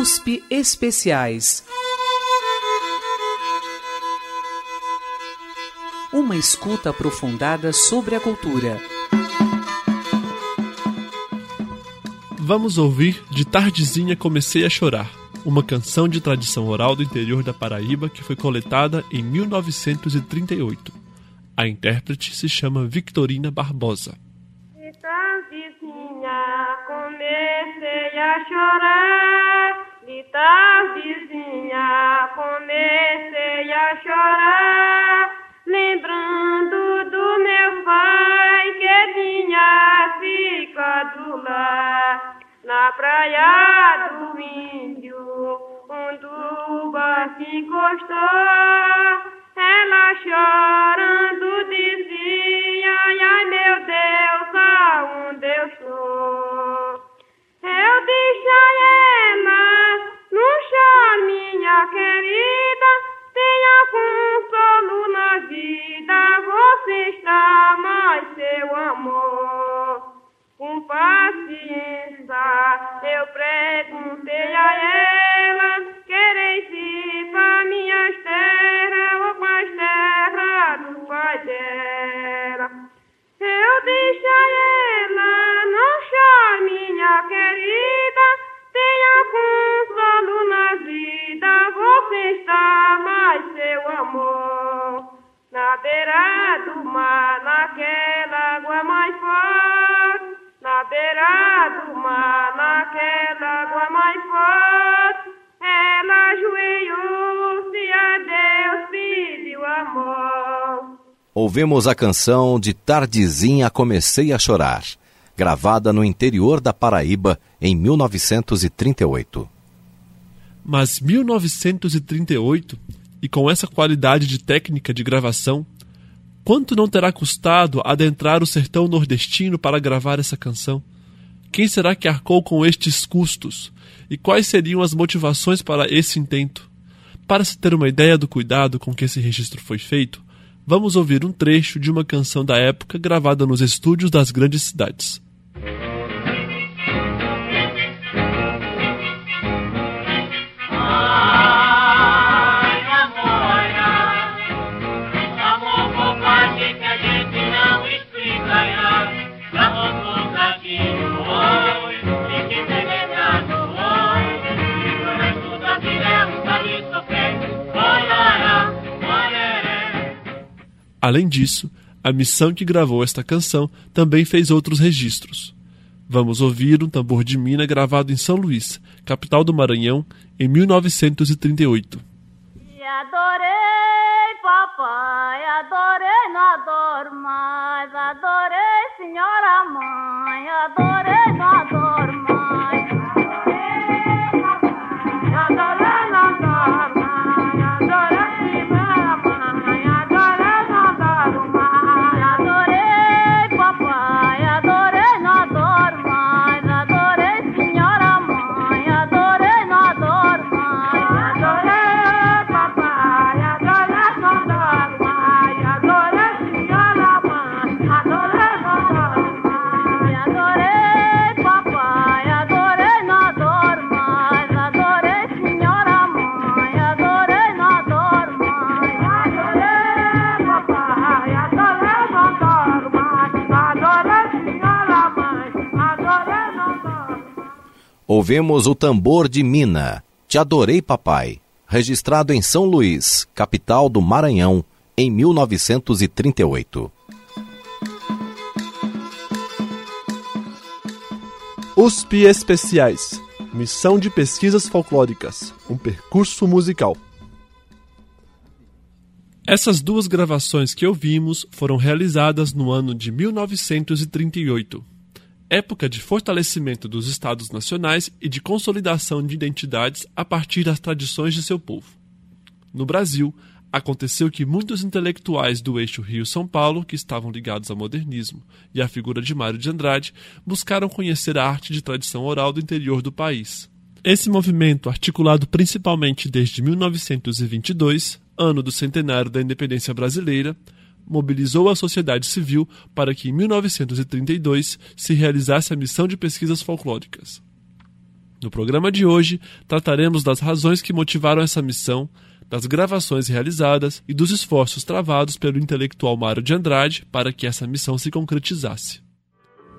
USP Especiais. Uma escuta aprofundada sobre a cultura. Vamos ouvir De Tardezinha Comecei a Chorar, uma canção de tradição oral do interior da Paraíba que foi coletada em 1938. A intérprete se chama Victorina Barbosa. De tardezinha comecei a chorar, de tardezinha comecei a chorar, lembrando do meu pai que tinha ficado lá na praia do índio, onde o barco encostou. Ouvimos a canção de Tardezinha Comecei a Chorar, gravada no interior da Paraíba em 1938. Mas 1938, e com essa qualidade de técnica de gravação, quanto não terá custado adentrar o sertão nordestino para gravar essa canção? Quem será que arcou com estes custos? E quais seriam as motivações para esse intento? Para se ter uma ideia do cuidado com que esse registro foi feito, vamos ouvir um trecho de uma canção da época gravada nos estúdios das grandes cidades. Além disso, a missão que gravou esta canção também fez outros registros. Vamos ouvir um tambor de mina gravado em São Luís, capital do Maranhão, em 1938. E adorei, papai, adorei, não adoro mais. Adorei, senhora mãe, adorei, não adoro Ouvimos o tambor de Mina, Te Adorei Papai, registrado em São Luís, capital do Maranhão, em 1938. USP Especiais. Missão de Pesquisas Folclóricas. Um percurso musical. Essas duas gravações que ouvimos foram realizadas no ano de 1938, época de fortalecimento dos Estados Nacionais e de consolidação de identidades a partir das tradições de seu povo. No Brasil, aconteceu que muitos intelectuais do eixo Rio-São Paulo, que estavam ligados ao modernismo e à figura de Mário de Andrade, buscaram conhecer a arte de tradição oral do interior do país. Esse movimento, articulado principalmente desde 1922, ano do centenário da independência brasileira, mobilizou a sociedade civil para que em 1932 se realizasse a missão de pesquisas folclóricas. No programa de hoje, trataremos das razões que motivaram essa missão, das gravações realizadas e dos esforços travados pelo intelectual Mário de Andrade para que essa missão se concretizasse.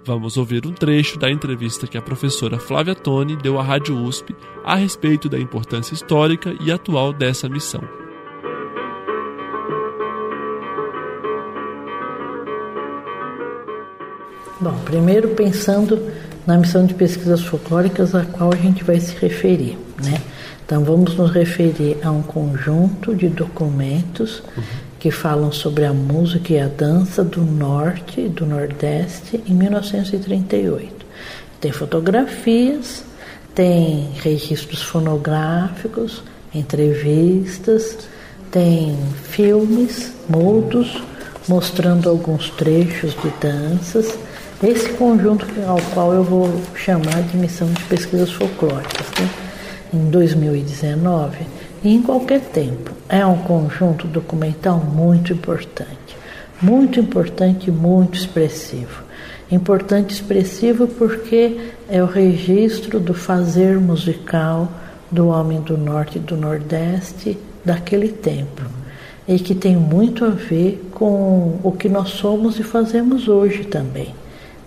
Vamos ouvir um trecho da entrevista que a professora Flávia Toni deu à Rádio USP a respeito da importância histórica e atual dessa missão. Bom, primeiro pensando na missão de pesquisas folclóricas a qual a gente vai se referir, né? Então vamos nos referir a um conjunto de documentos uhum. que falam sobre a música e a dança do norte e do nordeste em 1938. Tem fotografias, tem registros fonográficos, entrevistas, tem filmes mudos mostrando alguns trechos de danças esse conjunto ao qual eu vou chamar de missão de pesquisas folclóricas, né? em 2019 e em qualquer tempo. É um conjunto documental muito importante, muito importante e muito expressivo. Importante e expressivo porque é o registro do fazer musical do homem do norte e do nordeste daquele tempo e que tem muito a ver com o que nós somos e fazemos hoje também.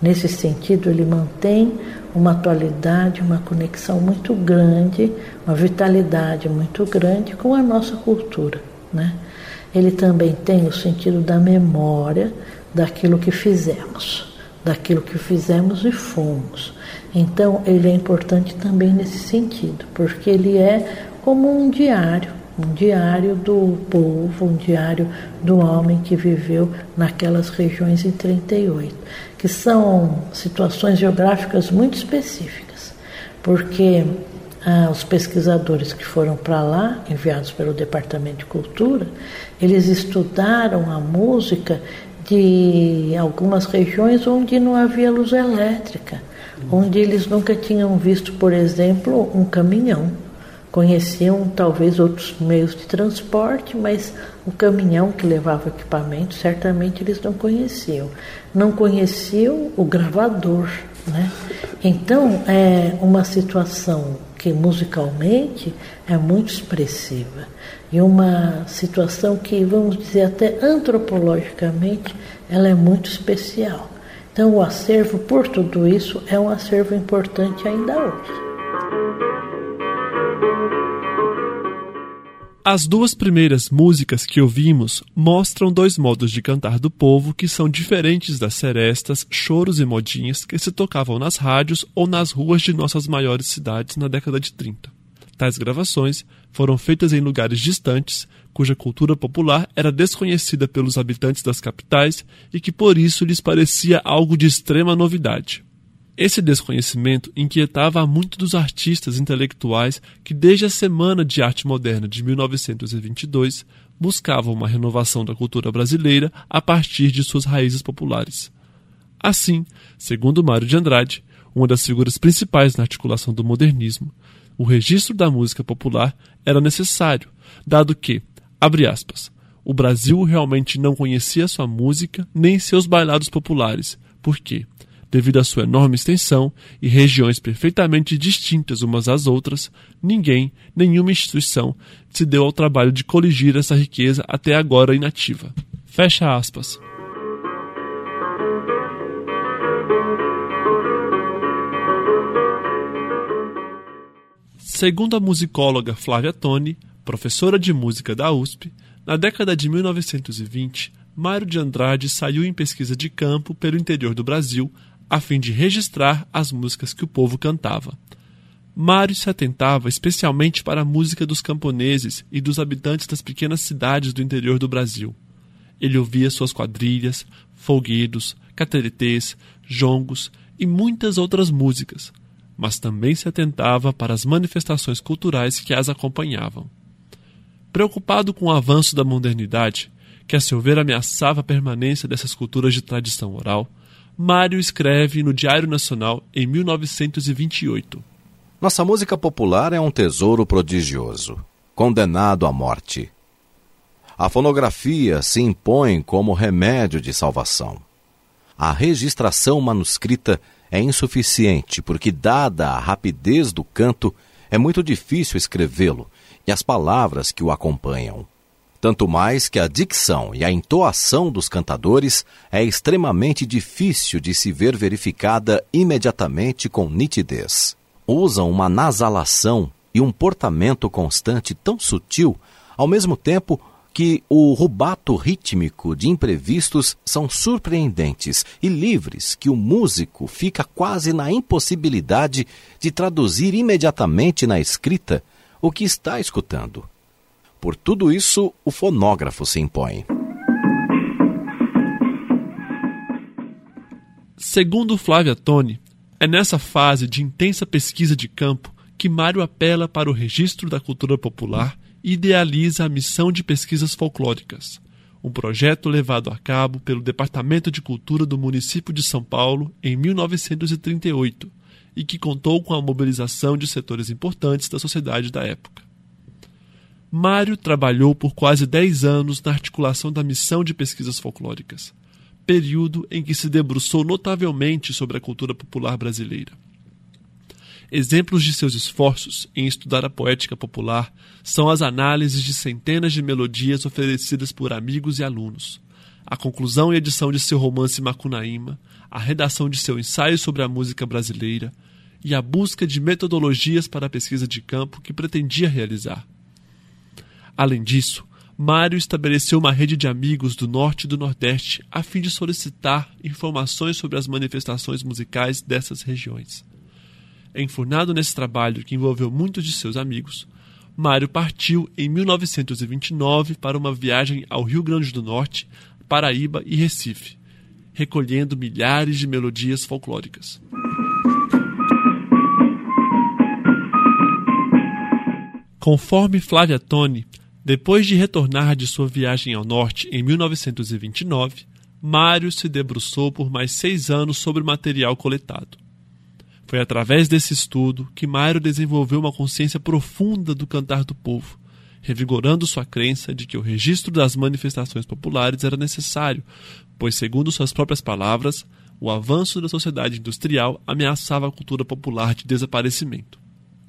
Nesse sentido, ele mantém uma atualidade, uma conexão muito grande, uma vitalidade muito grande com a nossa cultura. Né? Ele também tem o sentido da memória daquilo que fizemos, daquilo que fizemos e fomos. Então, ele é importante também nesse sentido, porque ele é como um diário um diário do povo, um diário do homem que viveu naquelas regiões em 38, que são situações geográficas muito específicas, porque ah, os pesquisadores que foram para lá, enviados pelo Departamento de Cultura, eles estudaram a música de algumas regiões onde não havia luz elétrica, onde eles nunca tinham visto, por exemplo, um caminhão Conheciam talvez outros meios de transporte, mas o caminhão que levava equipamento certamente eles não conheciam. Não conheciam o gravador, né? Então é uma situação que musicalmente é muito expressiva e uma situação que vamos dizer até antropologicamente ela é muito especial. Então o acervo por tudo isso é um acervo importante ainda hoje. As duas primeiras músicas que ouvimos mostram dois modos de cantar do povo que são diferentes das serestas, choros e modinhas que se tocavam nas rádios ou nas ruas de nossas maiores cidades na década de 30. Tais gravações foram feitas em lugares distantes, cuja cultura popular era desconhecida pelos habitantes das capitais e que por isso lhes parecia algo de extrema novidade. Esse desconhecimento inquietava a muitos dos artistas intelectuais que, desde a Semana de Arte Moderna de 1922, buscavam uma renovação da cultura brasileira a partir de suas raízes populares. Assim, segundo Mário de Andrade, uma das figuras principais na articulação do modernismo, o registro da música popular era necessário, dado que, abre aspas, o Brasil realmente não conhecia sua música nem seus bailados populares, porque, devido à sua enorme extensão e regiões perfeitamente distintas umas às outras, ninguém, nenhuma instituição, se deu ao trabalho de coligir essa riqueza até agora inativa. Fecha aspas. Segundo a musicóloga Flávia Toni, professora de música da USP, na década de 1920, Mário de Andrade saiu em pesquisa de campo pelo interior do Brasil a fim de registrar as músicas que o povo cantava. Mário se atentava especialmente para a música dos camponeses e dos habitantes das pequenas cidades do interior do Brasil. Ele ouvia suas quadrilhas, folguedos, cateretês, jongos e muitas outras músicas, mas também se atentava para as manifestações culturais que as acompanhavam. Preocupado com o avanço da modernidade, que a seu ver ameaçava a permanência dessas culturas de tradição oral, Mário escreve no Diário Nacional em 1928. Nossa música popular é um tesouro prodigioso, condenado à morte. A fonografia se impõe como remédio de salvação. A registração manuscrita é insuficiente porque, dada a rapidez do canto, é muito difícil escrevê-lo e as palavras que o acompanham. Tanto mais que a dicção e a entoação dos cantadores é extremamente difícil de se ver verificada imediatamente com nitidez. Usam uma nasalação e um portamento constante tão sutil, ao mesmo tempo que o rubato rítmico de imprevistos são surpreendentes e livres que o músico fica quase na impossibilidade de traduzir imediatamente na escrita o que está escutando. Por tudo isso, o fonógrafo se impõe. Segundo Flávia Toni, é nessa fase de intensa pesquisa de campo que Mário apela para o registro da cultura popular e idealiza a missão de pesquisas folclóricas, um projeto levado a cabo pelo Departamento de Cultura do município de São Paulo em 1938 e que contou com a mobilização de setores importantes da sociedade da época. Mário trabalhou por quase 10 anos na articulação da missão de pesquisas folclóricas, período em que se debruçou notavelmente sobre a cultura popular brasileira. Exemplos de seus esforços em estudar a poética popular são as análises de centenas de melodias oferecidas por amigos e alunos, a conclusão e edição de seu romance Macunaíma, a redação de seu ensaio sobre a música brasileira e a busca de metodologias para a pesquisa de campo que pretendia realizar. Além disso, Mário estabeleceu uma rede de amigos do Norte e do Nordeste a fim de solicitar informações sobre as manifestações musicais dessas regiões. Enfurnado nesse trabalho que envolveu muitos de seus amigos, Mário partiu em 1929 para uma viagem ao Rio Grande do Norte, Paraíba e Recife, recolhendo milhares de melodias folclóricas. Conforme Flávia Toni, depois de retornar de sua viagem ao norte em 1929, Mário se debruçou por mais seis anos sobre o material coletado. Foi através desse estudo que Mário desenvolveu uma consciência profunda do cantar do povo, revigorando sua crença de que o registro das manifestações populares era necessário, pois, segundo suas próprias palavras, o avanço da sociedade industrial ameaçava a cultura popular de desaparecimento.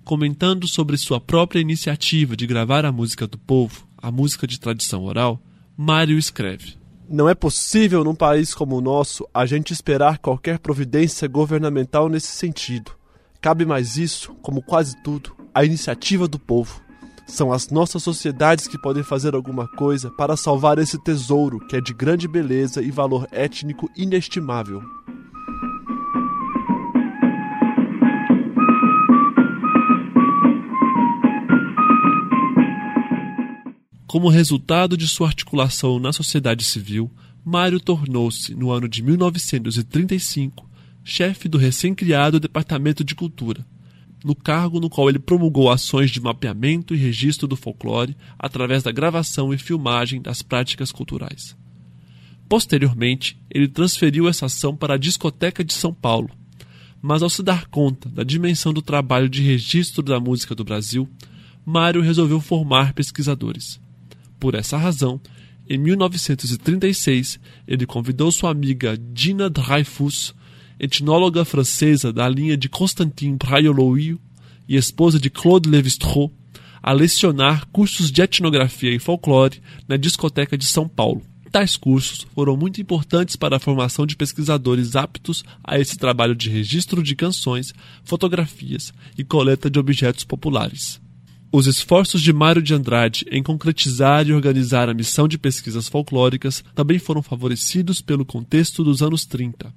Comentando sobre sua própria iniciativa de gravar a música do povo, a música de tradição oral, Mário escreve: Não é possível num país como o nosso a gente esperar qualquer providência governamental nesse sentido. Cabe mais isso, como quase tudo, à iniciativa do povo. São as nossas sociedades que podem fazer alguma coisa para salvar esse tesouro que é de grande beleza e valor étnico inestimável. Como resultado de sua articulação na sociedade civil, Mário tornou-se, no ano de 1935, chefe do recém-criado Departamento de Cultura, no cargo no qual ele promulgou ações de mapeamento e registro do folclore através da gravação e filmagem das práticas culturais. Posteriormente, ele transferiu essa ação para a Discoteca de São Paulo, mas ao se dar conta da dimensão do trabalho de registro da música do Brasil, Mário resolveu formar pesquisadores. Por essa razão, em 1936, ele convidou sua amiga Dina Dreyfus, etnóloga francesa da linha de Constantin Praiolou e esposa de Claude Lévi-Strauss, a lecionar cursos de etnografia e folclore na discoteca de São Paulo. Tais cursos foram muito importantes para a formação de pesquisadores aptos a esse trabalho de registro de canções, fotografias e coleta de objetos populares. Os esforços de Mário de Andrade em concretizar e organizar a missão de pesquisas folclóricas também foram favorecidos pelo contexto dos anos 30.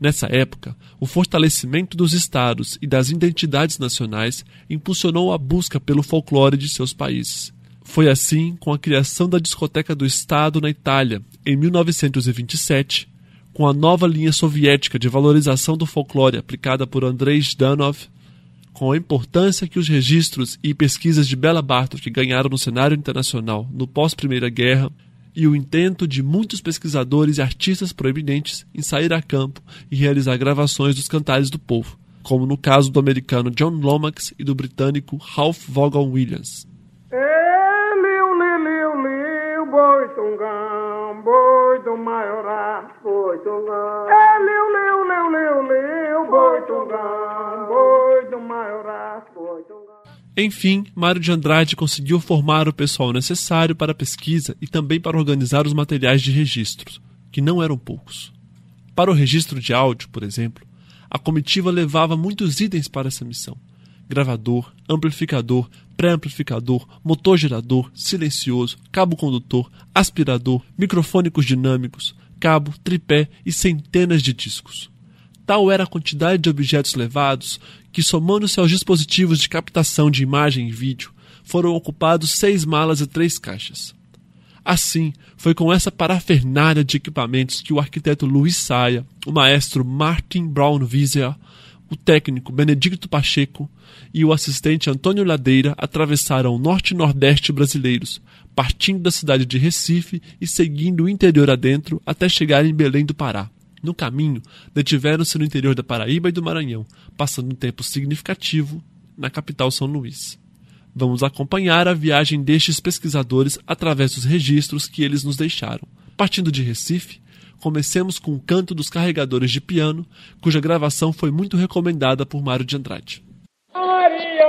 Nessa época, o fortalecimento dos estados e das identidades nacionais impulsionou a busca pelo folclore de seus países. Foi assim com a criação da Discoteca do Estado na Itália, em 1927, com a nova linha soviética de valorização do folclore aplicada por Andrei Zhdanov, com a importância que os registros e pesquisas de Bela Bartok ganharam no cenário internacional no pós-Primeira Guerra, e o intento de muitos pesquisadores e artistas proeminentes em sair a campo e realizar gravações dos cantares do povo, como no caso do americano John Lomax e do britânico Ralph Vaughan Williams. É, Enfim, Mário de Andrade conseguiu formar o pessoal necessário para a pesquisa e também para organizar os materiais de registro, que não eram poucos. Para o registro de áudio, por exemplo, a comitiva levava muitos itens para essa missão: gravador, amplificador, pré-amplificador, motor gerador, silencioso, cabo condutor, aspirador, microfônicos dinâmicos, cabo, tripé e centenas de discos. Tal era a quantidade de objetos levados que, somando-se aos dispositivos de captação de imagem e vídeo, foram ocupados seis malas e três caixas. Assim, foi com essa parafernália de equipamentos que o arquiteto Luiz Saia, o maestro Martin Brown Wieser, o técnico Benedicto Pacheco e o assistente Antônio Ladeira atravessaram o norte e nordeste brasileiros, partindo da cidade de Recife e seguindo o interior adentro até chegar em Belém do Pará. No caminho, detiveram-se no interior da Paraíba e do Maranhão, passando um tempo significativo na capital São Luís. Vamos acompanhar a viagem destes pesquisadores através dos registros que eles nos deixaram. Partindo de Recife, comecemos com o canto dos carregadores de piano, cuja gravação foi muito recomendada por Mário de Andrade. Maria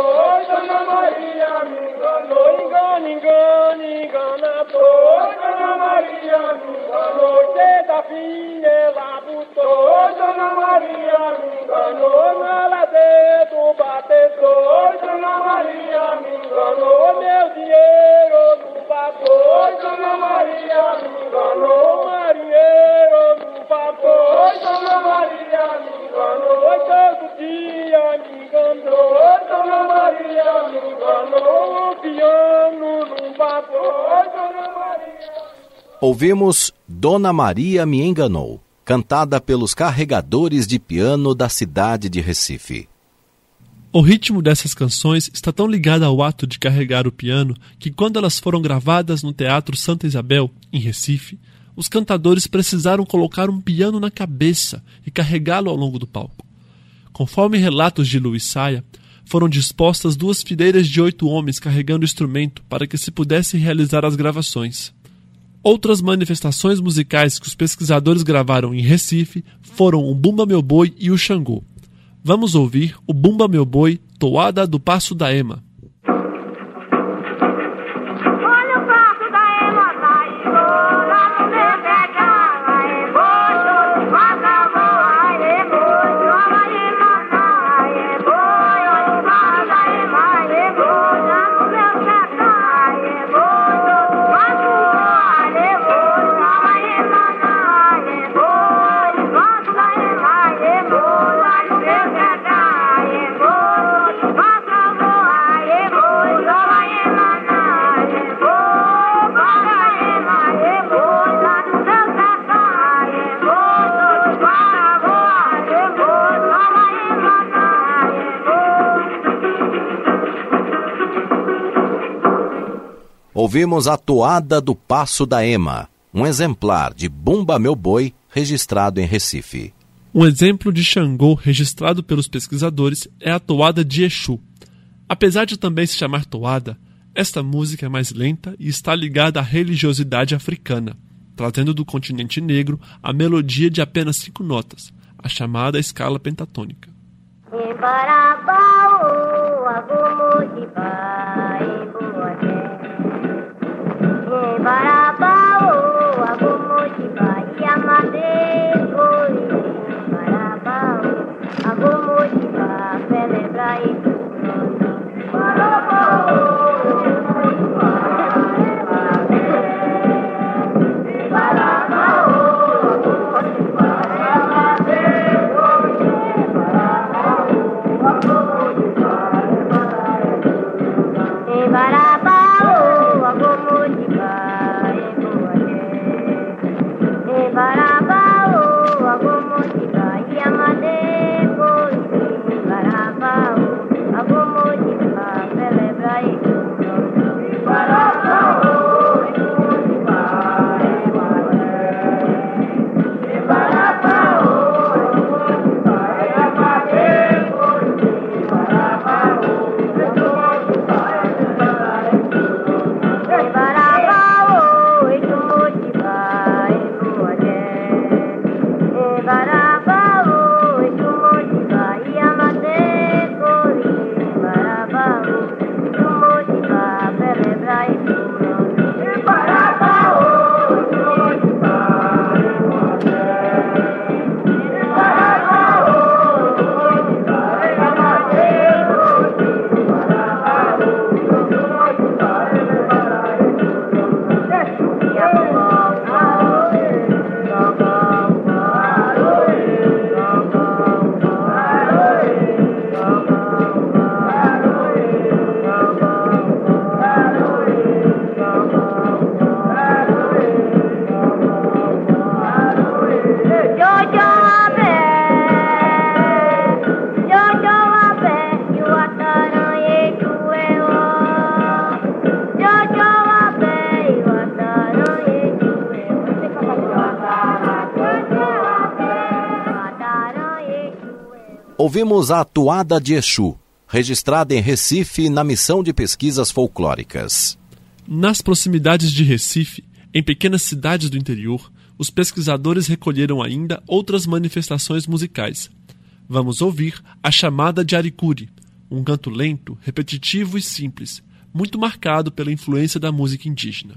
rasgou, Dona Maria me enganou, engana, engana, enganador, Dona Maria me enganou, cedo a fim dela botou, Dona Maria me enganou, na ladeira do batedor, Dona Maria me enganou, meu dinheiro no vapor, Dona Maria me enganou, marinheiro no vapor, Dona Maria me todo dia me Ouvimos Dona Maria Me Enganou, cantada pelos carregadores de piano da cidade de Recife. O ritmo dessas canções está tão ligado ao ato de carregar o piano que, quando elas foram gravadas no Teatro Santa Isabel, em Recife, os cantadores precisaram colocar um piano na cabeça e carregá-lo ao longo do palco. Conforme relatos de Luiz Saia, foram dispostas duas fileiras de oito homens carregando instrumento para que se pudesse realizar as gravações. Outras manifestações musicais que os pesquisadores gravaram em Recife foram o Bumba Meu Boi e o Xangô. Vamos ouvir o Bumba Meu Boi, Toada do Passo da Ema. Ouvimos a toada do Passo da Ema, um exemplar de Bumba Meu Boi registrado em Recife. Um exemplo de Xangô registrado pelos pesquisadores é a toada de Exu. Apesar de também se chamar toada, esta música é mais lenta e está ligada à religiosidade africana, trazendo do continente negro a melodia de apenas cinco notas, a chamada escala pentatônica. Ouvimos a Toada de Exu, registrada em Recife na Missão de Pesquisas Folclóricas. Nas proximidades de Recife, em pequenas cidades do interior, os pesquisadores recolheram ainda outras manifestações musicais. Vamos ouvir a chamada de Aricuri, um canto lento, repetitivo e simples, muito marcado pela influência da música indígena.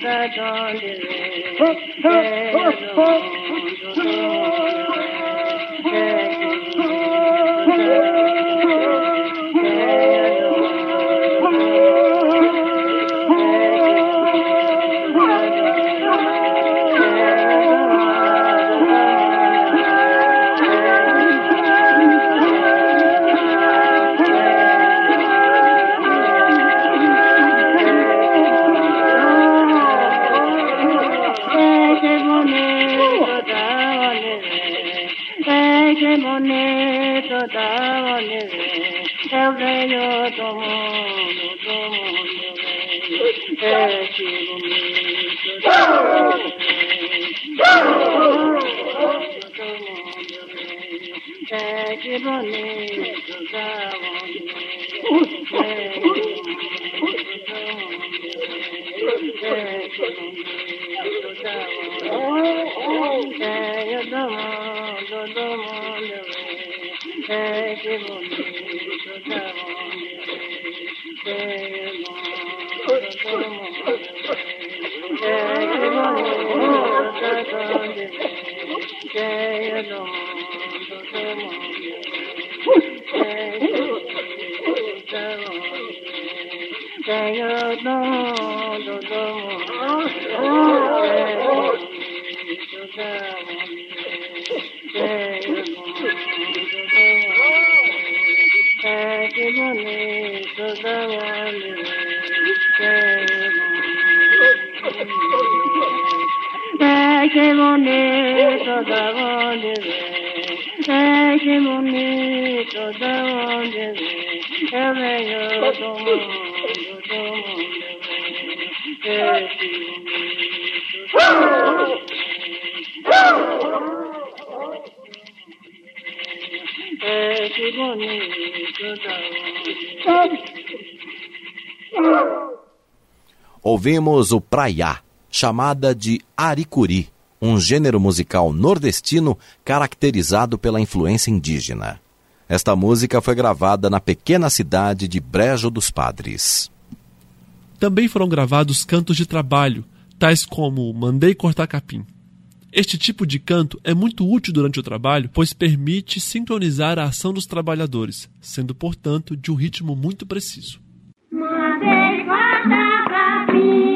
da da da da Hey, do mundo vem, que bonito da é que bonito da onde Ouvimos o praiá, chamada de aricuri, um gênero musical nordestino caracterizado pela influência indígena. Esta música foi gravada na pequena cidade de Brejo dos Padres. Também foram gravados cantos de trabalho, tais como Mandei Cortar Capim. Este tipo de canto é muito útil durante o trabalho, pois permite sincronizar a ação dos trabalhadores, sendo, portanto, de um ritmo muito preciso. Mandei cortar capim,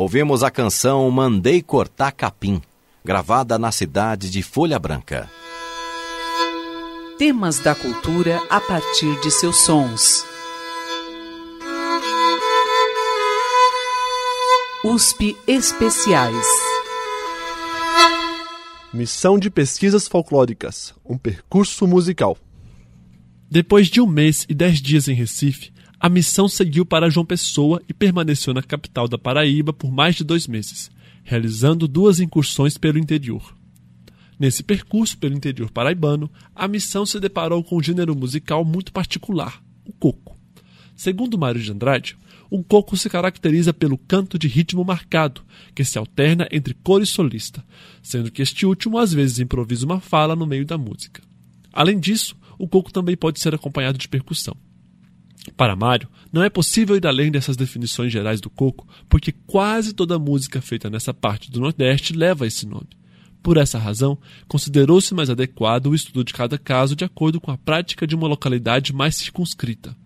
Ouvimos a canção Mandei Cortar Capim, gravada na cidade de Folha Branca. Temas da cultura a partir de seus sons. USP Especiais. Missão de Pesquisas Folclóricas, um percurso musical. Depois de um mês e dez dias em Recife, A missão seguiu para João Pessoa e permaneceu na capital da Paraíba por mais de dois meses, realizando duas incursões pelo interior. Nesse percurso pelo interior paraibano, a missão se deparou com um gênero musical muito particular, o coco. Segundo Mário de Andrade, o coco se caracteriza pelo canto de ritmo marcado, que se alterna entre coro e solista, sendo que este último às vezes improvisa uma fala no meio da música. Além disso, o coco também pode ser acompanhado de percussão. Para Mário, não é possível ir além dessas definições gerais do coco, porque quase toda música feita nessa parte do Nordeste leva esse nome. Por essa razão, considerou-se mais adequado o estudo de cada caso de acordo com a prática de uma localidade mais circunscrita.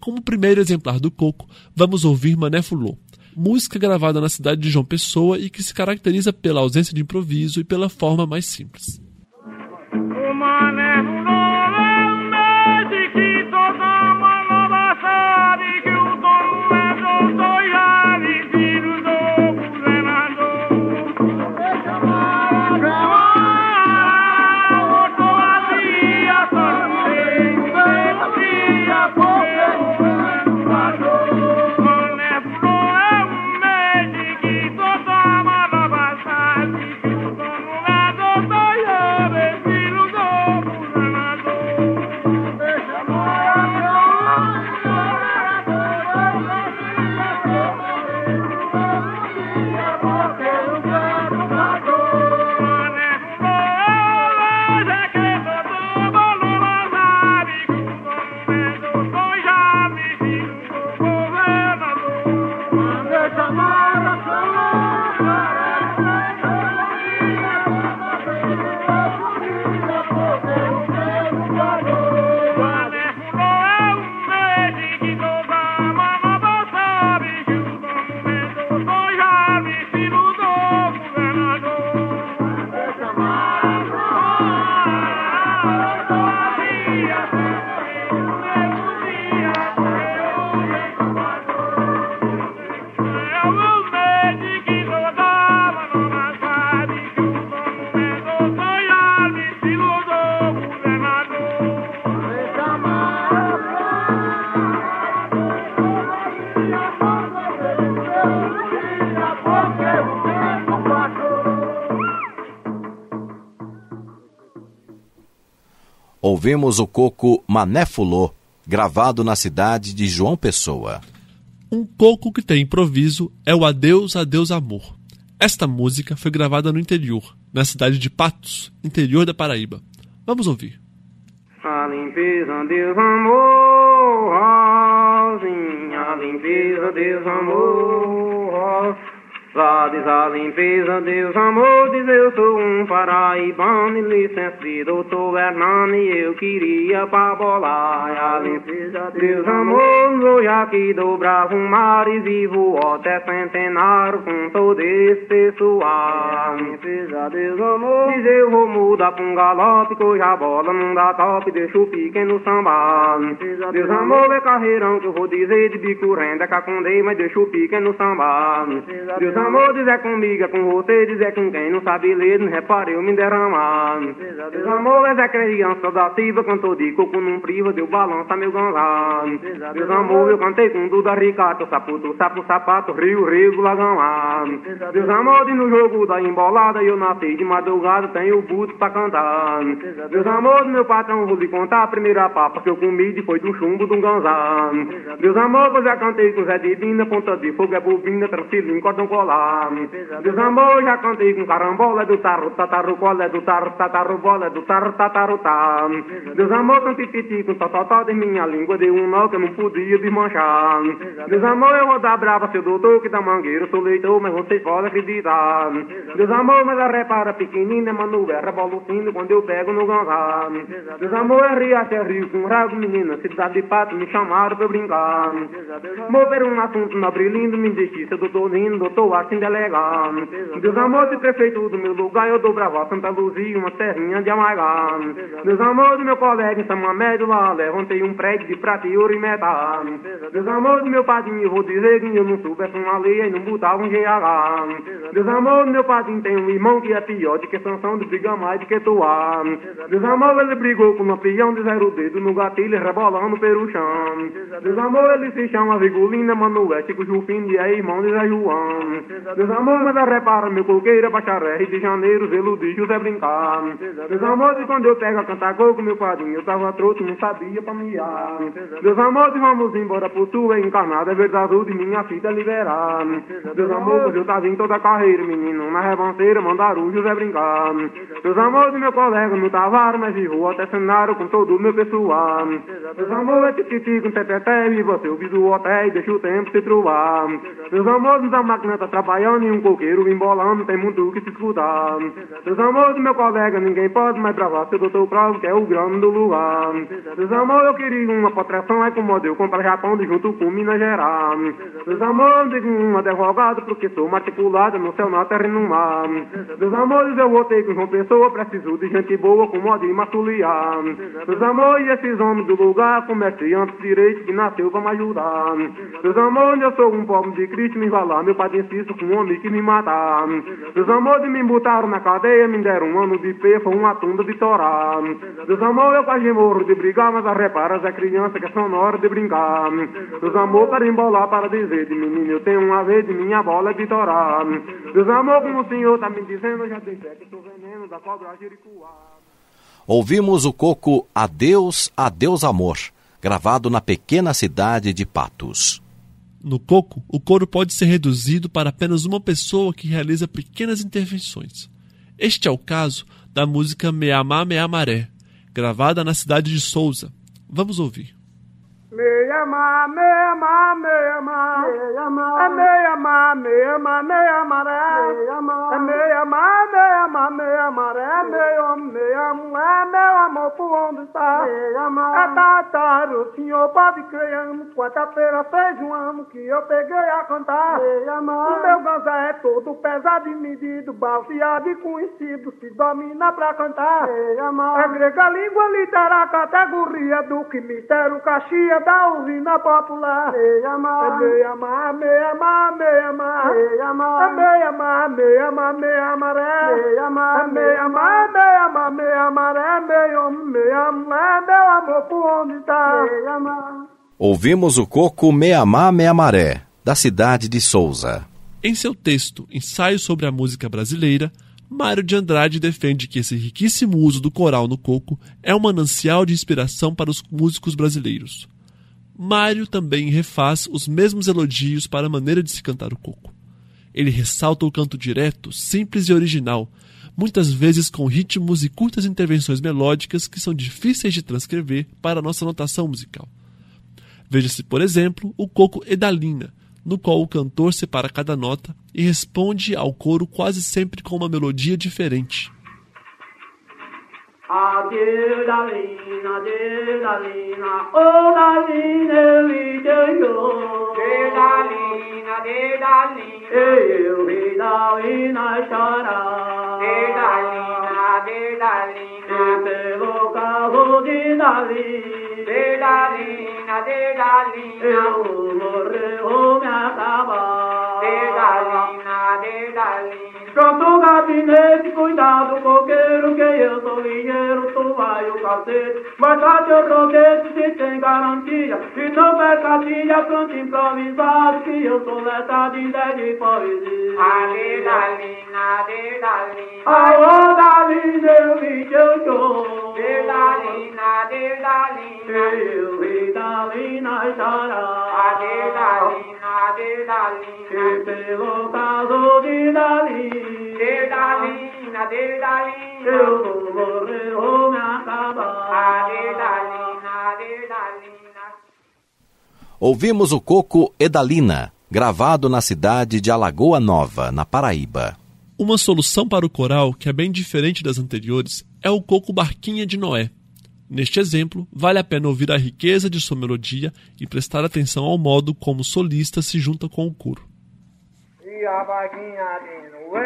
Como primeiro exemplar do coco, vamos ouvir Mané Fulô, música gravada na cidade de João Pessoa e que se caracteriza pela ausência de improviso e pela forma mais simples. O mané fulô Ouvimos o coco Mané Fulô, gravado na cidade de João Pessoa. Um coco que tem improviso é o Adeus, Adeus Amor. Esta música foi gravada no interior, na cidade de Patos, interior da Paraíba. Vamos ouvir. A limpeza, Deus amor, rosinha, a limpeza, Deus amor, rosinha. A limpeza, Deus amor, diz eu sou um paraibano e licença de doutor Hernani, eu queria pra bolar. A limpeza, Deus amor, hoje aqui do Bravo Mares e vou até centenário com todo esse pessoal. Limpeza, Deus amor, diz eu vou mudar pra um galope, que hoje a bola não dá top, deixa o pequeno sambar. Deus amor, é carreirão que eu vou dizer de bico renda, cacundei, mas deixa o pequeno sambar. Deus amor, diz é comigo, é com você, é com quem não sabe ler, não repare eu me derramar. Deus amor, é Zé criança da Silva, cantor de coco num priva, deu balança meu ganzar. Deus amor, eu cantei com Duda Ricardo, saputo, sapo, sapato, rio, rio, lagão lá. Deus amor, e no jogo da embolada, eu nasci de madrugada, tenho buto pra cantar. Deus amor, meu patrão, vou lhe contar a primeira papa que eu comi depois do chumbo um ganzar. Deus amor, eu já cantei com Zé Divina, ponta de fogo é bobina, tranquilinho, cordão colar. Amor, já cantei com carambola do tarro, tataru, cola do tarro, tataru, bola do tarro, tataru, tá. Deus amor, com tititi, com tototó de minha língua, deu um nó que eu não podia desmanchar. Amor, eu vou dar brava, seu doutor, que da mangueira, sou leitor, mas vocês podem acreditar. Amor, mas a repara pequenina, mano, é revolucindo quando eu pego no ganzar. Deus amor, é riacho, é rio, com rago, menina, cidade de pato, me chamaram pra eu brincar. Mover um assunto nobre lindo, me deixe, seu doutor lindo, doutor assim delegar. Deus amor de prefeito do meu lugar, eu dou brava Santa Luzia, uma terrinha de amargar. Deus amor do meu colega em Samamédio lá, levantei um prédio de prata e ouro e metal. Deus amor do meu padrinho, vou dizer que eu não soubesse uma lei e não botava um GH. Deus amor do meu padrinho, tem um irmão que é pior de que Sansão, de briga mais de que Toá. Deus amor, ele brigou com um peão de zero dedo no gatilho, rebolando pelo chão. Deus amor, ele se chama Vigulina Manuel, Chico Jufim e é irmão de Zé João. Deus amor, mas repara, meu coqueiro é bacharé, Rio de Janeiro, Zelo de José Brincar. Deus amor, de quando eu pego a cantar gol com meu padrinho, eu tava troto, não sabia pra miar. Deus amor, de vamos embora por tu, é encarnado, é verde azul de minha filha liberar. Deus amor, pois eu tava em toda a carreira, menino, na revanceira, mandaram José Brincar. Deus amor, do meu colega, no Tavares, mas de rua até cenário com todo o meu pessoal. Deus amor, é tititi com teteté, e você o viso hotel e deixa o tempo se trovar. Meus amores, a máquina tá trabalhando e um coqueiro embolando, tem muito que se escutar. Meus amores, meu colega, ninguém pode mais bravar seu doutor Pravo, que é o grande do lugar. Meus amores, eu queria uma proteção, é como eu comprar Japão de junto com Minas Gerais. Meus amores, digo um advogado, porque sou matriculado no céu na terra e no mar. Meus amores, eu votei com João Pessoa, preciso de gente boa com modo de. Meus amores, esses homens do lugar, comerciantes direito que nasceu pra me ajudar. Meus amores, eu sou um pobre de Cristo, me valar, meu pai insisto com um homem que me matar. Meus amores, me botaram na cadeia, me deram um ano de foi uma tunda de torar. Meus amores, eu quase morro de brigar, mas a reparas é criança que são na hora de brincar. Meus amores, para embolar, para dizer de menino, eu tenho uma vez de minha bola de torar. Meus amores, como o senhor tá me dizendo, eu já dei fé que sou veneno da cobra jericuá. Ouvimos o coco Adeus, Adeus Amor, gravado na pequena cidade de Patos. No coco, o coro pode ser reduzido para apenas uma pessoa que realiza pequenas intervenções. Este é o caso da música Meamá Meamaré, gravada na cidade de Souza. Vamos ouvir. Pode crer, quarta-feira fez um ano que eu peguei a cantar. O meu ganzé é todo pesado e medido, balseado e conhecido, se domina pra cantar. É grega, língua, litera, categoria do que mistério, caxia da usina popular. Meia ma, meia ma, meia ma, meia ma, meia ma, meia ma, meia ma, meia maré, meia ma, meia ma, meia ma, meia maré, meio, meia mulher, meu amor, por onde tá? Meia ma. Ouvimos o coco Meamá Meamaré, da cidade de Souza. Em seu texto Ensaio sobre a Música Brasileira, Mário de Andrade defende que esse riquíssimo uso do coral no coco é um manancial de inspiração para os músicos brasileiros. Mário também refaz os mesmos elogios para a maneira de se cantar o coco. Ele ressalta o canto direto, simples e original, muitas vezes com ritmos e curtas intervenções melódicas que são difíceis de transcrever para a nossa notação musical. Veja-se, por exemplo, o coco Edalina, no qual o cantor separa cada nota e responde ao coro quase sempre com uma melodia diferente. Adeus, Dalina, adeus, Dalina, oh, Dalina, eu vi teu jogo. De Dalina, de Dalina, eu vi Dalina chorar. De Dalina, de Dalina, e pelo carro de Dalina. De de eu. De de Dalina. Pronto o gabinete, cuidado, coqueiro, que eu sou ligeiro, tu vai o cacete. Mas a teu roguete se tem garantia, e não mercadia, canto improvisado, que eu sou letra de ideia de poesia. Ali, dalina, de dalina. Alô, dalina, eu vi teu show. De dalina, de dalina. Eu vi dalina chorar. De dalina, de dalina. E pelo caso Eu vou morrer ou me acabar. Ouvimos o coco Edalina, gravado na cidade de Alagoa Nova, na Paraíba. Uma solução para o coral, que é bem diferente das anteriores, é o coco Barquinha de Noé. Neste exemplo, vale a pena ouvir a riqueza de sua melodia e prestar atenção ao modo como o solista se junta com o coro. Que a vaquinha de Noé,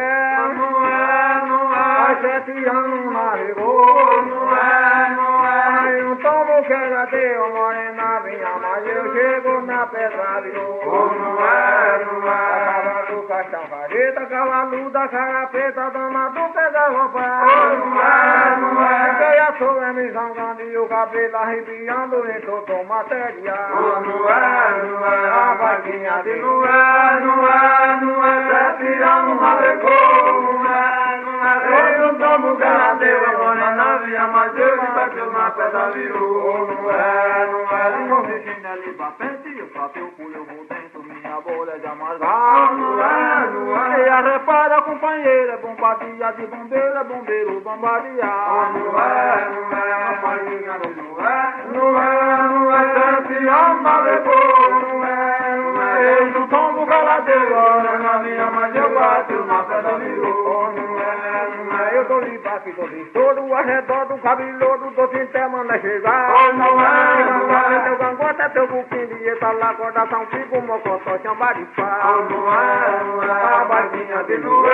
Noé, Noé, sete anos navegou, Noé, Noé, um tombo que já deu, morena vinha, mas eu chego na pedra virou, Noé, Noé, cavalo do caixão vareta, cavalo da carapeta, dama do pé da roupa, Noé, Noé, fiquei a sua me zangando e o cabelo arrepiando em todo material, Noé, Noé, a vaquinha de Noé, Noé, Noé, sete anos navegou, Noé, Noé, foi um tombo que ela deu, a morena vinha, mas eu que bateu na pedra virou, Noé, Noé, não me ensina ali pra frente, eu pra teu cu eu vou dentro, minha bolha de amargar, Noé, Noé, e a repara companheira, bombardia de bombeira, bombeiro bombardear, Noé, Noé, a farinha do Noé, Noé, Noé, sete anos navegou, Noé, Noé, eis um tombo que ela deu, olha na minha, mas eu bato na pedra virou, Noé, Noé, eu tô de baque, tô de estouro, ao redor do cabeludo, tô sem até manda chegar, Noé, Noé, teu gangota, teu buquinho de eta lá, coração, fico, mocotó, chamba de pau, Noé, Noé, a baixinha de Noé,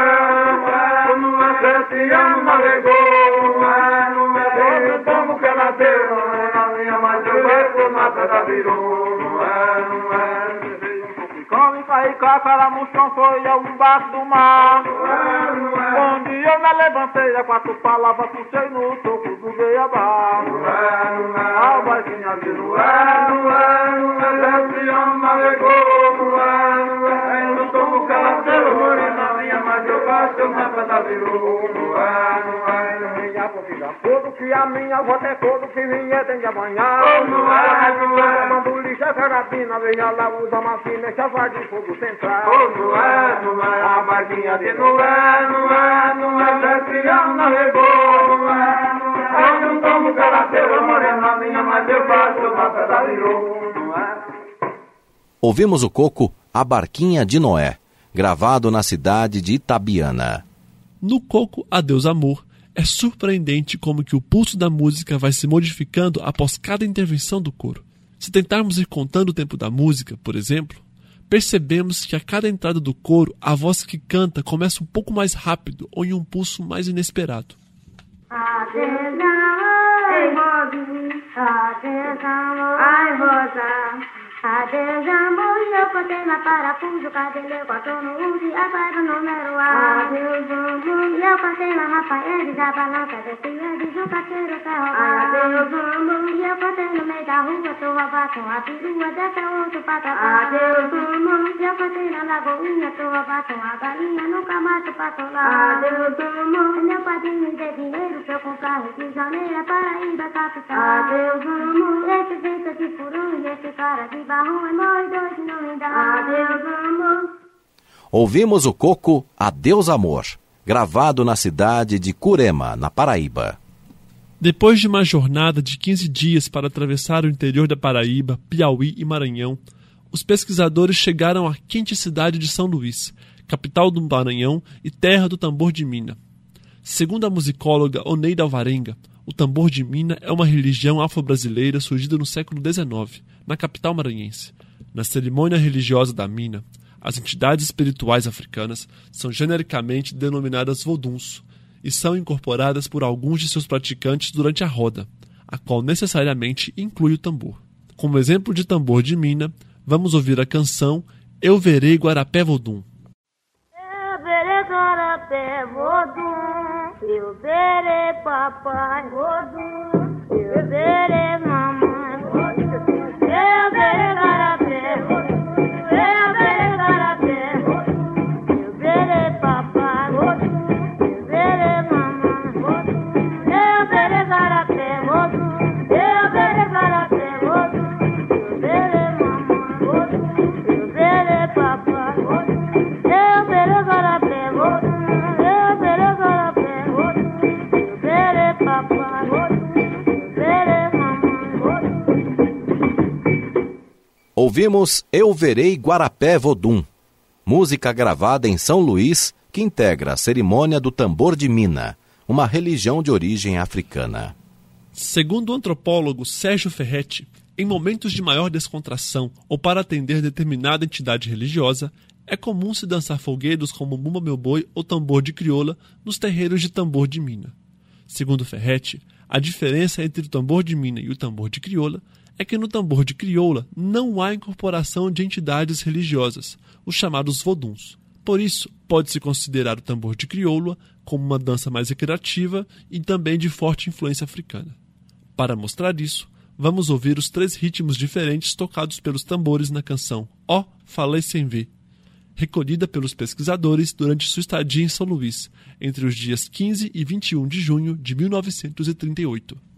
Noé, Noé, sete anos navegou, Noé, Noé, eis um tombo que ela deu, olha na minha, mas eu bato na pedra virou, Noé, Noé, Caí, cacara, moção, foi ao embaixo do mar. Onde eu me levantei, a quatro palavras, puxei no topo do beabá. A vozinha de esse homem navegou, Noé, Noé. Eu gosto, na pedra virou, Noé, Noé. Minha comida fogo, que a minha avó é fogo, que vinha tem de amanhã. Noé, Noé. Mando lixo, é carabina, veja lá, usa uma fina, chava de fogo central. Noé, Noé, a barquinha de Noé, Noé, Noé, esse homem navegou, Noé, Noé. Eu não tomo calateiro, morena minha, mas eu gosto, na pedra virou, Noé. Ouvimos o coco A Barquinha de Noé, gravado na cidade de Itabiana. No Coco Adeus Amor, é surpreendente como que o pulso da música vai se modificando após cada intervenção do coro. Se tentarmos ir contando o tempo da música, por exemplo, percebemos que a cada entrada do coro, a voz que canta começa um pouco mais rápido ou em um pulso mais inesperado. Adeus, amor, eu contei na parafuso, cadê meu quarto no uso e agora o número A. Adeus, amor, eu contei na Rafael, a balança descia, diz o parceiro tá roubado. Adeus, amor, eu contei no meio da rua, tô roubado com a perua, dessa outro patatá. Adeus, amor, eu contei na lagoinha, tô roubado com a galinha, nunca mais tô patolar. Adeus, amor, meu padrinho dê dinheiro pra eu comprar Rio de Janeiro, Paraíba, capital. Adeus, amor, esse vento de furão e esse cara de barro é nós dois não. Adeus, amor. Ouvimos o coco Adeus Amor, gravado na cidade de Curema, na Paraíba. Depois de uma jornada de 15 dias para atravessar o interior da Paraíba, Piauí e Maranhão, os pesquisadores chegaram à quente cidade de São Luís, capital do Maranhão e terra do tambor de mina. Segundo a musicóloga Oneida Alvarenga, o tambor de mina é uma religião afro-brasileira surgida no século XIX, na capital maranhense. Na cerimônia religiosa da mina, as entidades espirituais africanas são genericamente denominadas voduns e são incorporadas por alguns de seus praticantes durante a roda, a qual necessariamente inclui o tambor. Como exemplo de tambor de mina, vamos ouvir a canção Eu Verei Guarapé Vodum. Eu verei vodum. Eu verei papai, vodum. Ouvimos Eu Verei Guarapé Vodum, música gravada em São Luís que integra a cerimônia do tambor de mina, uma religião de origem africana. Segundo o antropólogo Sérgio Ferretti, em momentos de maior descontração ou para atender determinada entidade religiosa, é comum se dançar folguedos como Bumba Meu Boi ou tambor de crioula nos terreiros de tambor de mina. Segundo Ferretti, a diferença entre o tambor de mina e o tambor de crioula é que no tambor de crioula não há incorporação de entidades religiosas, os chamados voduns. Por isso, pode-se considerar o tambor de crioula como uma dança mais recreativa e também de forte influência africana. Para mostrar isso, vamos ouvir os três ritmos diferentes tocados pelos tambores na canção Ó Falei Sem Ver, recolhida pelos pesquisadores durante sua estadia em São Luís, entre os dias 15 e 21 de junho de 1938.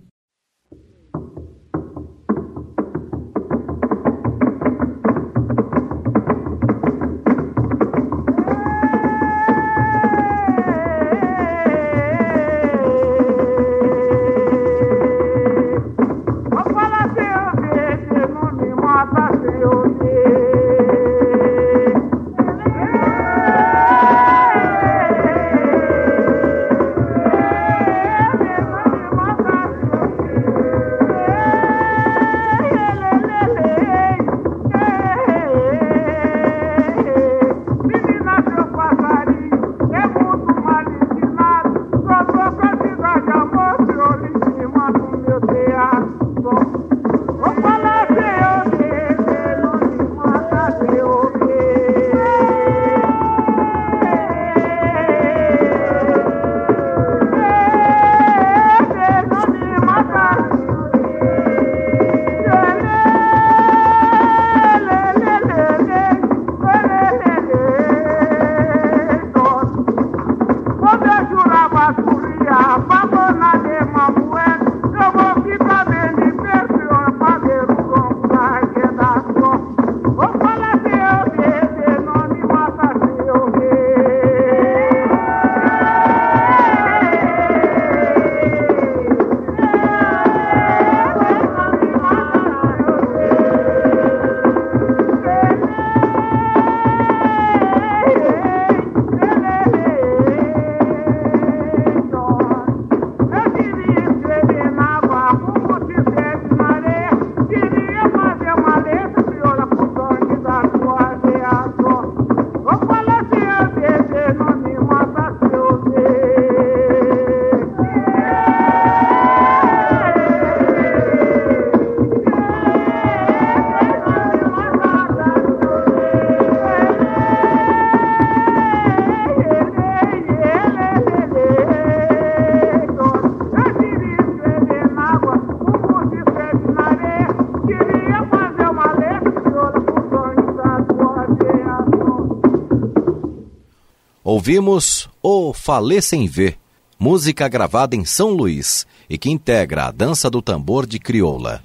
Ouvimos O Falê Sem Ver, música gravada em São Luís e que integra a dança do tambor de crioula.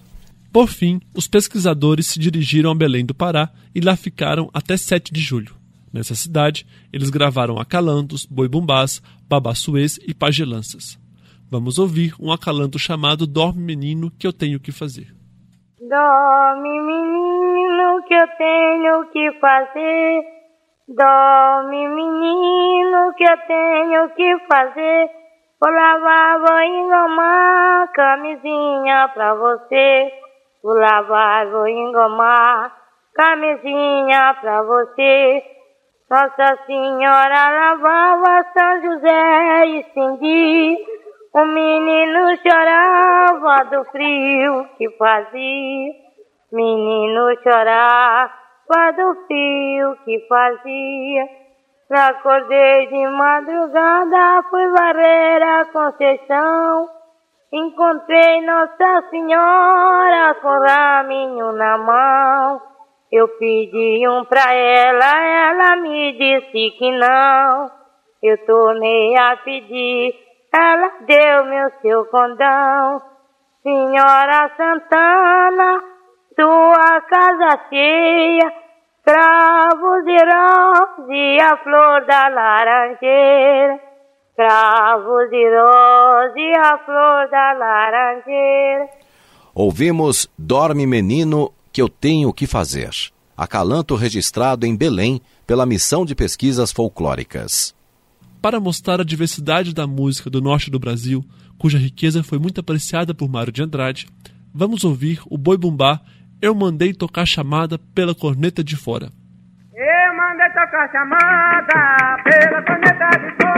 Por fim, os pesquisadores se dirigiram a Belém do Pará e lá ficaram até 7 de julho. Nessa cidade, eles gravaram acalantos, boi-bumbás, babassuês e pagelanças. Vamos ouvir um acalanto chamado Dorme Menino que eu tenho que fazer. Dorme, menino, que eu tenho que fazer. Dorme, menino, que eu tenho que fazer. Vou lavar, vou engomar camisinha pra você. Vou lavar, vou engomar camisinha pra você. Nossa Senhora lavava São José estendi. O menino chorava do frio que fazia. Menino chorava do frio que fazia. Acordei de madrugada, fui varrer a Conceição. Encontrei Nossa Senhora com raminho na mão. Eu pedi um pra ela, ela me disse que não. Eu tornei a pedir, ela deu-me o seu condão. Senhora Santana, tua casa cheia, cravos e rosas e a flor da laranjeira. Cravos e rosas e a flor da laranjeira. Ouvimos Dorme Menino que eu tenho que fazer. Acalanto registrado em Belém pela Missão de Pesquisas Folclóricas. Para mostrar a diversidade da música do norte do Brasil, cuja riqueza foi muito apreciada por Mário de Andrade, vamos ouvir o boi bumbá Eu Mandei Tocar Chamada pela Corneta de Fora. Eu mandei tocar chamada pela corneta de fora.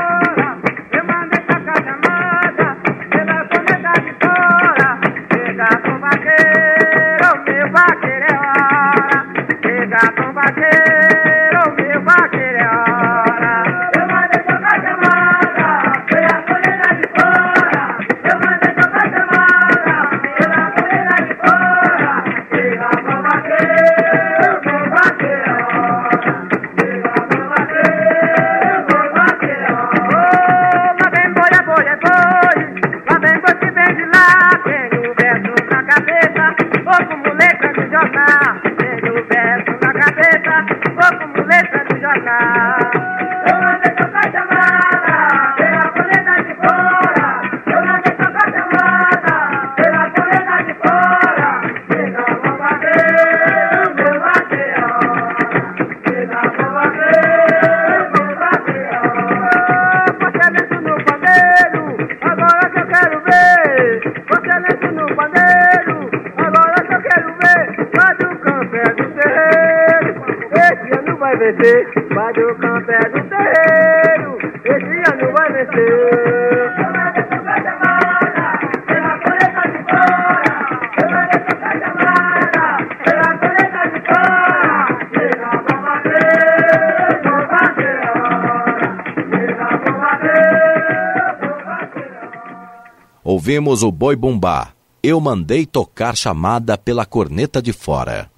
Ouvimos o boi bumbá. Eu mandei tocar chamada pela corneta de fora.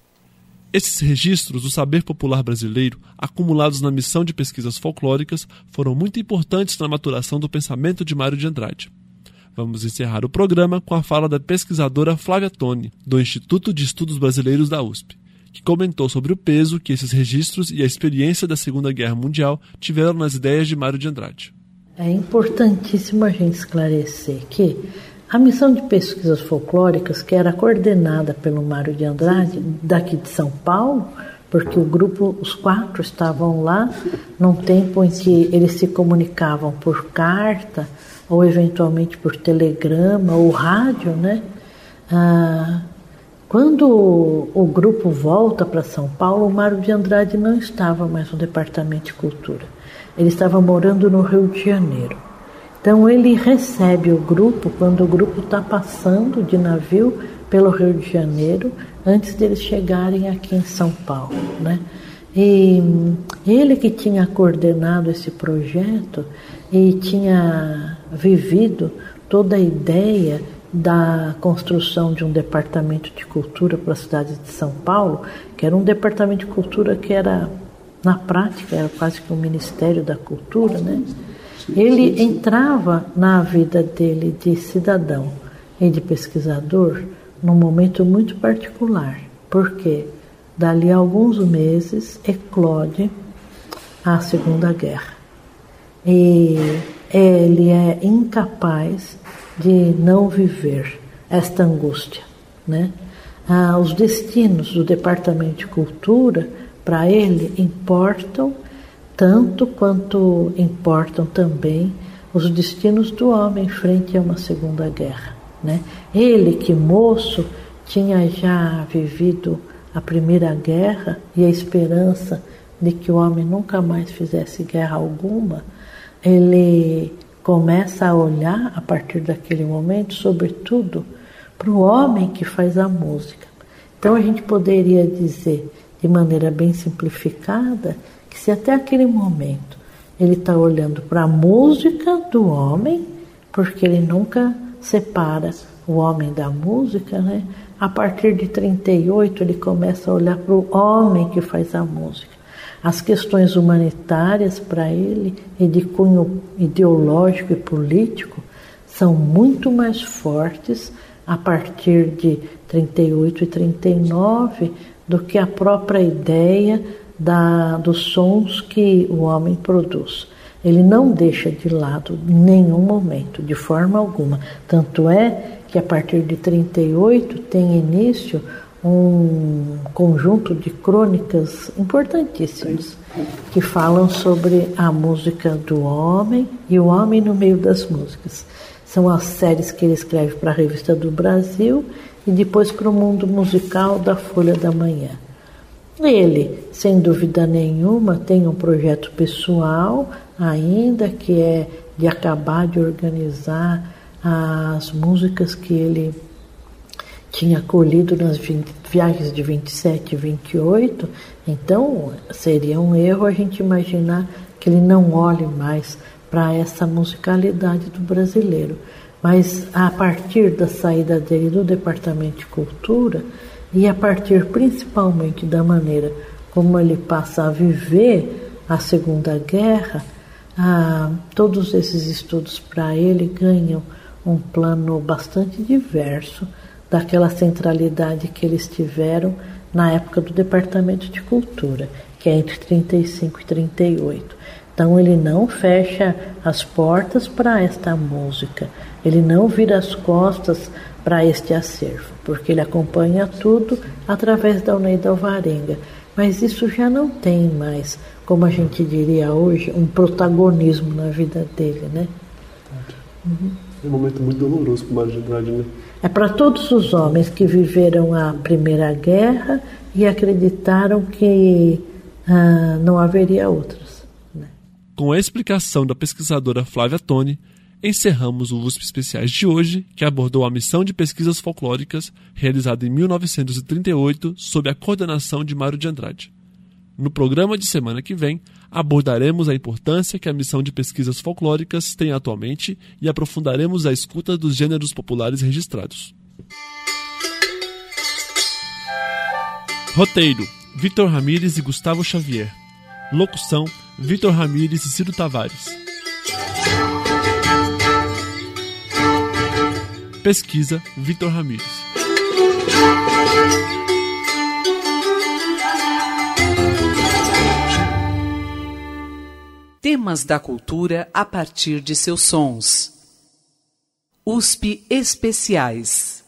Esses registros do saber popular brasileiro, acumulados na missão de pesquisas folclóricas, foram muito importantes na maturação do pensamento de Mário de Andrade. Vamos encerrar o programa com a fala da pesquisadora Flávia Toni, do Instituto de Estudos Brasileiros da USP, que comentou sobre o peso que esses registros e a experiência da Segunda Guerra Mundial tiveram nas ideias de Mário de Andrade. É importantíssimo a gente esclarecer que a missão de pesquisas folclóricas, que era coordenada pelo Mário de Andrade, daqui de São Paulo, porque o grupo, os quatro estavam lá num tempo em que eles se comunicavam por carta, ou eventualmente por telegrama, ou rádio, né? Ah, quando o grupo volta para São Paulo, o Mário de Andrade não estava mais no Departamento de Cultura. Ele estava morando no Rio de Janeiro. Então ele recebe o grupo quando o grupo está passando de navio pelo Rio de Janeiro antes deles chegarem aqui em São Paulo, né? E ele que tinha coordenado esse projeto e tinha vivido toda a ideia da construção de um departamento de cultura para a cidade de São Paulo, que era um departamento de cultura que era na prática era quase que um ministério da cultura, né? Ele entrava na vida dele de cidadão e de pesquisador num momento muito particular, porque dali a alguns meses eclode a Segunda Guerra. E ele é incapaz de não viver esta angústia, né? Ah, os destinos do Departamento de Cultura para ele importam tanto quanto importam também os destinos do homem frente a uma segunda guerra. Né? Ele, que moço, tinha já vivido a primeira guerra e a esperança de que o homem nunca mais fizesse guerra alguma, ele começa a olhar a partir daquele momento, sobretudo, para o homem que faz a música. Então a gente poderia dizer, de maneira bem simplificada, que se até aquele momento ele está olhando para a música do homem, porque ele nunca separa o homem da música, né? A partir de 38 ele começa a olhar para o homem que faz a música. As questões humanitárias para ele e de cunho ideológico e político são muito mais fortes a partir de 38 e 39 do que a própria ideia da, dos sons que o homem produz. Ele não deixa de lado nenhum momento, de forma alguma. Tanto é que a partir de 38 tem início um conjunto de crônicas importantíssimas que falam sobre a música do homem e o homem no meio das músicas. São as séries que ele escreve para a Revista do Brasil e depois para o Mundo Musical da Folha da Manhã. Ele, sem dúvida nenhuma, tem um projeto pessoal ainda que é de acabar de organizar as músicas que ele tinha colhido nas viagens de 27 e 28, então seria um erro a gente imaginar que ele não olhe mais para essa musicalidade do brasileiro. Mas a partir da saída dele do Departamento de Cultura e a partir principalmente da maneira como ele passa a viver a Segunda Guerra, ah, todos esses estudos para ele ganham um plano bastante diverso daquela centralidade que eles tiveram na época do Departamento de Cultura, que é entre 35 e 38. Então ele não fecha as portas para esta música, ele não vira as costas para este acervo, porque ele acompanha tudo através da Uneida Alvarenga. Mas isso já não tem mais, como a gente diria hoje, um protagonismo na vida dele, né? Uhum. É um momento muito doloroso para o Mário de Andrade, né? É para todos os homens que viveram a Primeira Guerra e acreditaram que ah, não haveria outras. Né? Com a explicação da pesquisadora Flávia Toni, encerramos o USP Especiais de hoje, que abordou a missão de pesquisas folclóricas realizada em 1938 sob a coordenação de Mário de Andrade. No programa de semana que vem, abordaremos a importância que a missão de pesquisas folclóricas tem atualmente e aprofundaremos a escuta dos gêneros populares registrados. Roteiro: Vitor Ramires e Gustavo Xavier. Locução: Vitor Ramires e Ciro Tavares. Pesquisa: Vitor Ramires. Temas da cultura a partir de seus sons. USP Especiais